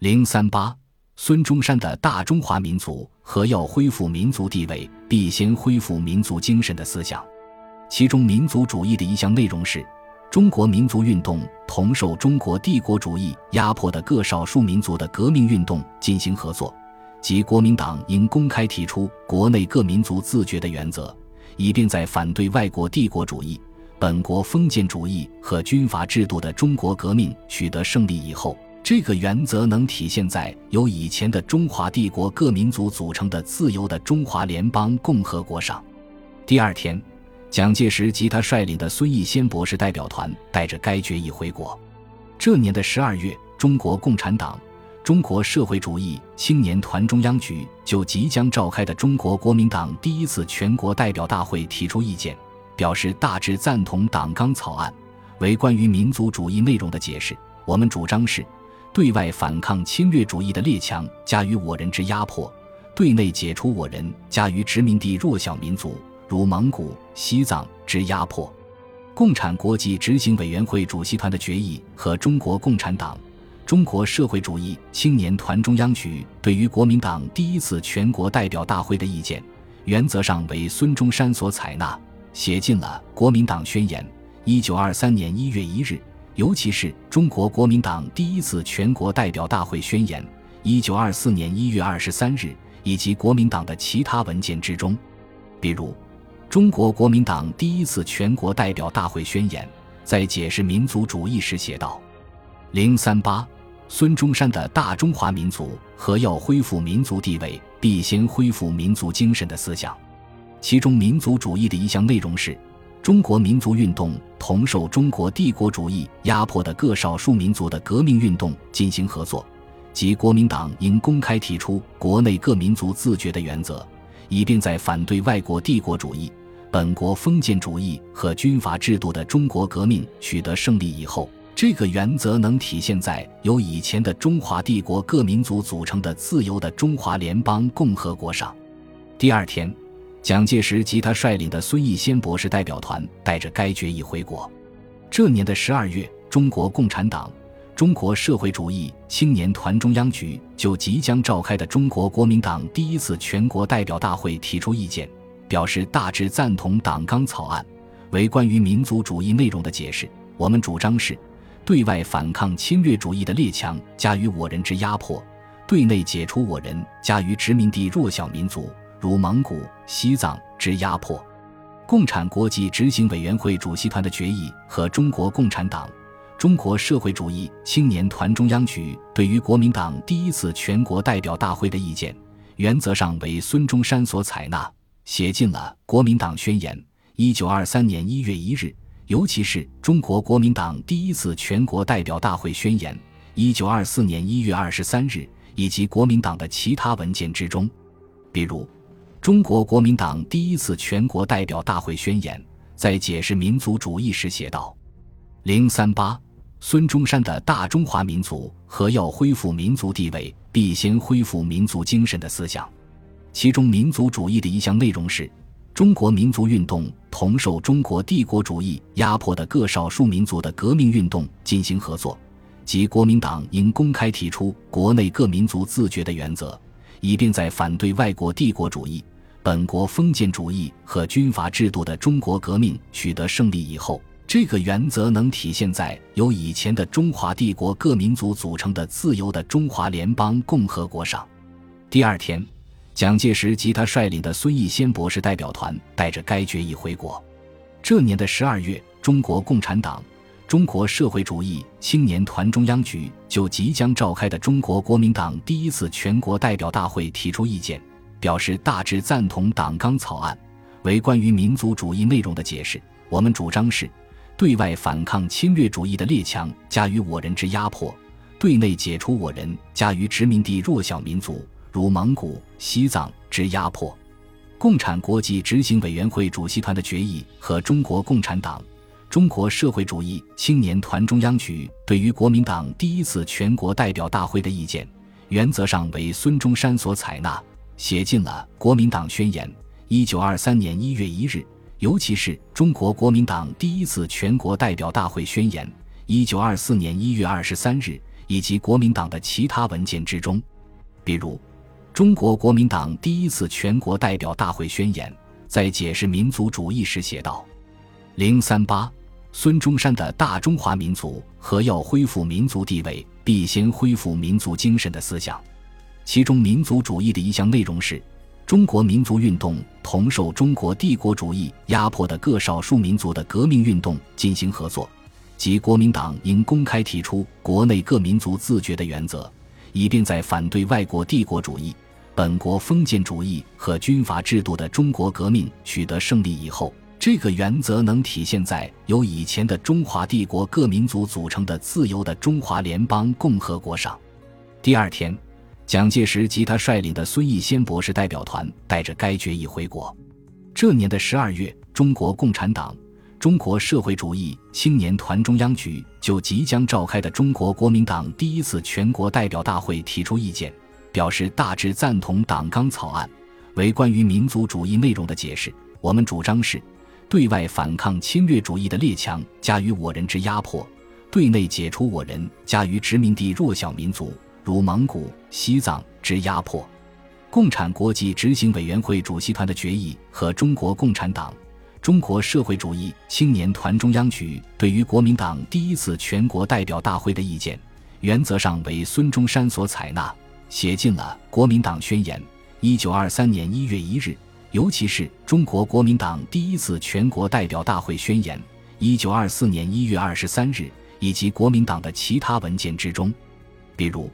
零三八，孙中山的大中华民族和要恢复民族地位，必先恢复民族精神的思想，其中民族主义的一项内容是。中国民族运动同受中国帝国主义压迫的各少数民族的革命运动进行合作，即国民党应公开提出国内各民族自觉的原则，以便在反对外国帝国主义、本国封建主义和军阀制度的中国革命取得胜利以后，这个原则能体现在由以前的中华帝国各民族组成的自由的中华联邦共和国上。第二天。蒋介石及他率领的孙逸仙博士代表团带着该决议回国。这年的十二月，中国共产党、中国社会主义青年团中央局就即将召开的中国国民党第一次全国代表大会提出意见，表示大致赞同党纲草案，为关于民族主义内容的解释。我们主张是：对外反抗侵略主义的列强加于我人之压迫，对内解除我人加于殖民地弱小民族。如蒙古、西藏之压迫，共产国际执行委员会主席团的决议和中国共产党、中国社会主义青年团中央局对于国民党第一次全国代表大会的意见，原则上为孙中山所采纳，写进了国民党宣言。一九二三年一月一日，尤其是中国国民党第一次全国代表大会宣言。一九二四年一月二十三日，以及国民党的其他文件之中，比如。中国国民党第一次全国代表大会宣言在解释民族主义时写道：“零三八，孙中山的大中华民族和要恢复民族地位，必先恢复民族精神的思想。其中民族主义的一项内容是：中国民族运动同受中国帝国主义压迫的各少数民族的革命运动进行合作，即国民党应公开提出国内各民族自决的原则。”以便在反对外国帝国主义、本国封建主义和军阀制度的中国革命取得胜利以后，这个原则能体现在由以前的中华帝国各民族组成的自由的中华联邦共和国上。第二天，蒋介石及他率领的孙逸仙博士代表团带着该决议回国。这年的十二月，中国共产党。中国社会主义青年团中央局就即将召开的中国国民党第一次全国代表大会提出意见，表示大致赞同党纲草案，为关于民族主义内容的解释。我们主张是：对外反抗侵略主义的列强加于我人之压迫，对内解除我人加于殖民地弱小民族如蒙古、西藏之压迫。共产国际执行委员会主席团的决议和中国共产党。中国社会主义青年团中央局对于国民党第一次全国代表大会的意见，原则上为孙中山所采纳，写进了国民党宣言。一九二三年一月一日，尤其是中国国民党第一次全国代表大会宣言。一九二四年一月二十三日，以及国民党的其他文件之中，比如中国国民党第一次全国代表大会宣言在解释民族主义时写道：零三八。孙中山的大中华民族和要恢复民族地位，必先恢复民族精神的思想，其中民族主义的一项内容是：中国民族运动同受中国帝国主义压迫的各少数民族的革命运动进行合作，即国民党应公开提出国内各民族自觉的原则，以便在反对外国帝国主义、本国封建主义和军阀制度的中国革命取得胜利以后。这个原则能体现在由以前的中华帝国各民族组成的自由的中华联邦共和国上。第二天，蒋介石及他率领的孙逸仙博士代表团带着该决议回国。这年的十二月，中国共产党、中国社会主义青年团中央局就即将召开的中国国民党第一次全国代表大会提出意见，表示大致赞同党纲草案，为关于民族主义内容的解释。我们主张是。对外反抗侵略主义的列强加于我人之压迫，对内解除我人加于殖民地弱小民族如蒙古、西藏之压迫。共产国际执行委员会主席团的决议和中国共产党、中国社会主义青年团中央局对于国民党第一次全国代表大会的意见，原则上为孙中山所采纳，写进了国民党宣言。一九二三年一月一日。尤其是中国国民党第一次全国代表大会宣言，一九二四年一月二十三日，以及国民党的其他文件之中，比如，中国国民党第一次全国代表大会宣言在解释民族主义时写道：“零三八，孙中山的大中华民族和要恢复民族地位，必先恢复民族精神的思想。”其中，民族主义的一项内容是。中国民族运动同受中国帝国主义压迫的各少数民族的革命运动进行合作，即国民党应公开提出国内各民族自决的原则，以便在反对外国帝国主义、本国封建主义和军阀制度的中国革命取得胜利以后，这个原则能体现在由以前的中华帝国各民族组成的自由的中华联邦共和国上。第二天。蒋介石及他率领的孙逸仙博士代表团带着该决议回国。这年的十二月，中国共产党、中国社会主义青年团中央局就即将召开的中国国民党第一次全国代表大会提出意见，表示大致赞同党纲草案。为关于民族主义内容的解释，我们主张是：对外反抗侵略主义的列强加于我人之压迫，对内解除我人加于殖民地弱小民族。如蒙古、西藏之压迫，共产国际执行委员会主席团的决议和中国共产党、中国社会主义青年团中央局对于国民党第一次全国代表大会的意见，原则上为孙中山所采纳，写进了《国民党宣言》。一九二三年一月一日，尤其是中国国民党第一次全国代表大会宣言，一九二四年一月二十三日，以及国民党的其他文件之中，比如。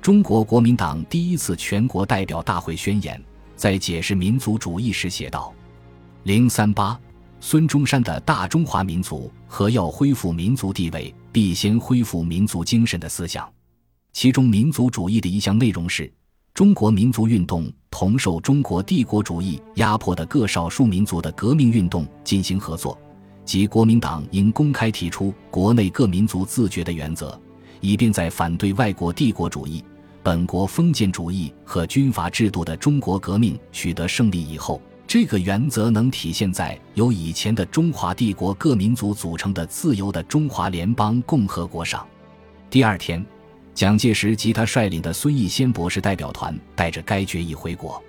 中国国民党第一次全国代表大会宣言在解释民族主义时写道：“零三八，孙中山的大中华民族和要恢复民族地位，必先恢复民族精神的思想。其中，民族主义的一项内容是：中国民族运动同受中国帝国主义压迫的各少数民族的革命运动进行合作，即国民党应公开提出国内各民族自决的原则，以便在反对外国帝国主义。”本国封建主义和军阀制度的中国革命取得胜利以后，这个原则能体现在由以前的中华帝国各民族组成的自由的中华联邦共和国上。第二天，蒋介石及他率领的孙逸仙博士代表团带着该决议回国。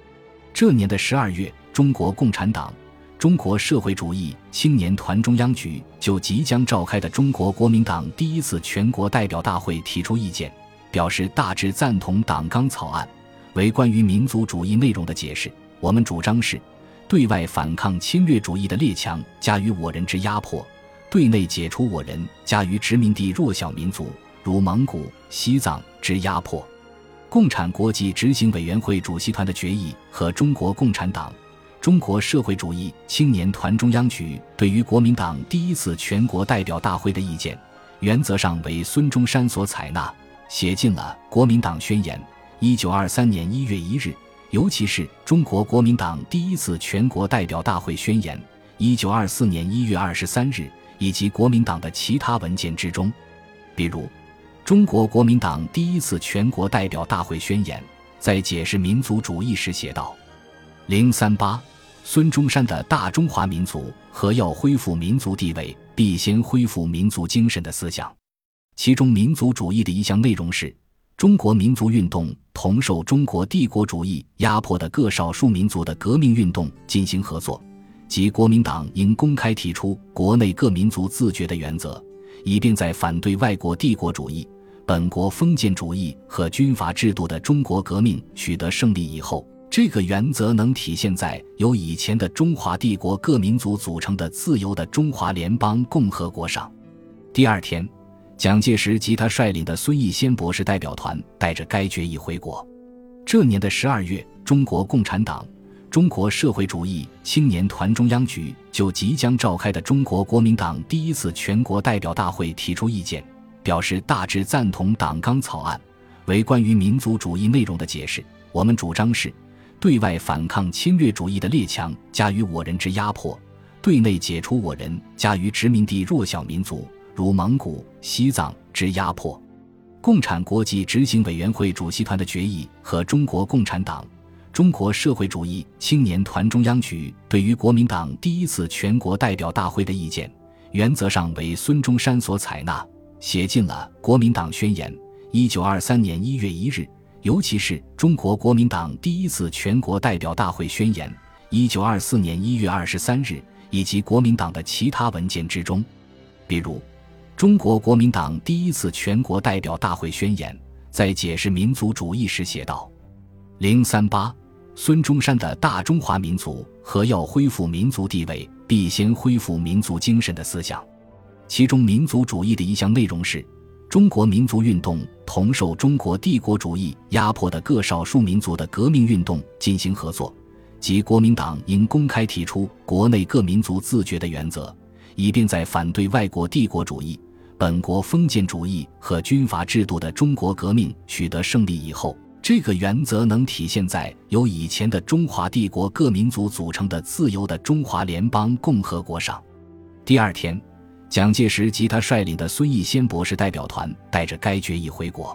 这年的十二月，中国共产党、中国社会主义青年团中央局就即将召开的中国国民党第一次全国代表大会提出意见。表示大致赞同党纲草案，为关于民族主义内容的解释，我们主张是：对外反抗侵略主义的列强加于我人之压迫，对内解除我人加于殖民地弱小民族如蒙古、西藏之压迫。共产国际执行委员会主席团的决议和中国共产党、中国社会主义青年团中央局对于国民党第一次全国代表大会的意见，原则上为孙中山所采纳。写进了《国民党宣言》。一九二三年一月一日，尤其是中国国民党第一次全国代表大会宣言。一九二四年一月二十三日，以及国民党的其他文件之中，比如，中国国民党第一次全国代表大会宣言在解释民族主义时写道：“零三八，孙中山的大中华民族和要恢复民族地位，必先恢复民族精神的思想。”其中，民族主义的一项内容是：中国民族运动同受中国帝国主义压迫的各少数民族的革命运动进行合作，即国民党应公开提出国内各民族自觉的原则，以便在反对外国帝国主义、本国封建主义和军阀制度的中国革命取得胜利以后，这个原则能体现在由以前的中华帝国各民族组成的自由的中华联邦共和国上。第二天。蒋介石及他率领的孙逸仙博士代表团带着该决议回国。这年的十二月，中国共产党、中国社会主义青年团中央局就即将召开的中国国民党第一次全国代表大会提出意见，表示大致赞同党纲草案。为关于民族主义内容的解释，我们主张是：对外反抗侵略主义的列强加于我人之压迫，对内解除我人加于殖民地弱小民族。如蒙古、西藏之压迫，共产国际执行委员会主席团的决议和中国共产党、中国社会主义青年团中央局对于国民党第一次全国代表大会的意见，原则上为孙中山所采纳，写进了《国民党宣言》。一九二三年一月一日，尤其是中国国民党第一次全国代表大会宣言（一九二四年一月二十三日）以及国民党的其他文件之中，比如，中国国民党第一次全国代表大会宣言在解释民族主义时写道：“零三八，孙中山的大中华民族和要恢复民族地位，必先恢复民族精神的思想。”其中，民族主义的一项内容是。中国民族运动同受中国帝国主义压迫的各少数民族的革命运动进行合作，即国民党应公开提出国内各民族自决的原则，以便在反对外国帝国主义、本国封建主义和军阀制度的中国革命取得胜利以后，这个原则能体现在由以前的中华帝国各民族组成的自由的中华联邦共和国上。第二天。蒋介石及他率领的孙逸仙博士代表团带着该决议回国。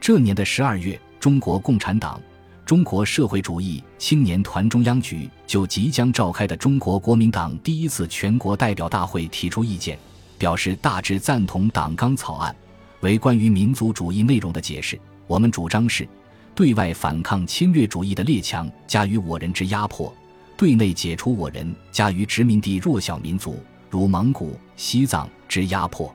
这年的十二月，中国共产党、中国社会主义青年团中央局就即将召开的中国国民党第一次全国代表大会提出意见，表示大致赞同党纲草案，为关于民族主义内容的解释。我们主张是：对外反抗侵略主义的列强加于我人之压迫，对内解除我人加于殖民地弱小民族。如蒙古、西藏之压迫，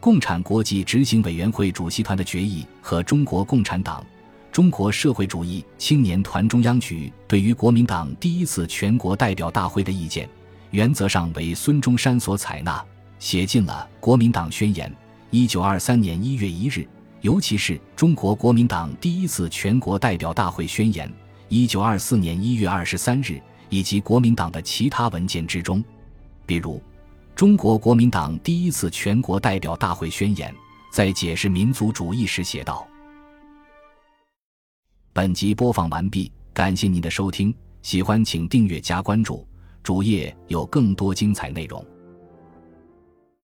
共产国际执行委员会主席团的决议和中国共产党、中国社会主义青年团中央局对于国民党第一次全国代表大会的意见，原则上为孙中山所采纳，写进了《国民党宣言》。一九二三年一月一日，尤其是中国国民党第一次全国代表大会宣言（一九二四年一月二十三日）以及国民党的其他文件之中，比如。中国国民党第一次全国代表大会宣言在解释民族主义时写道：“本集播放完毕，感谢您的收听，喜欢请订阅加关注，主页有更多精彩内容。”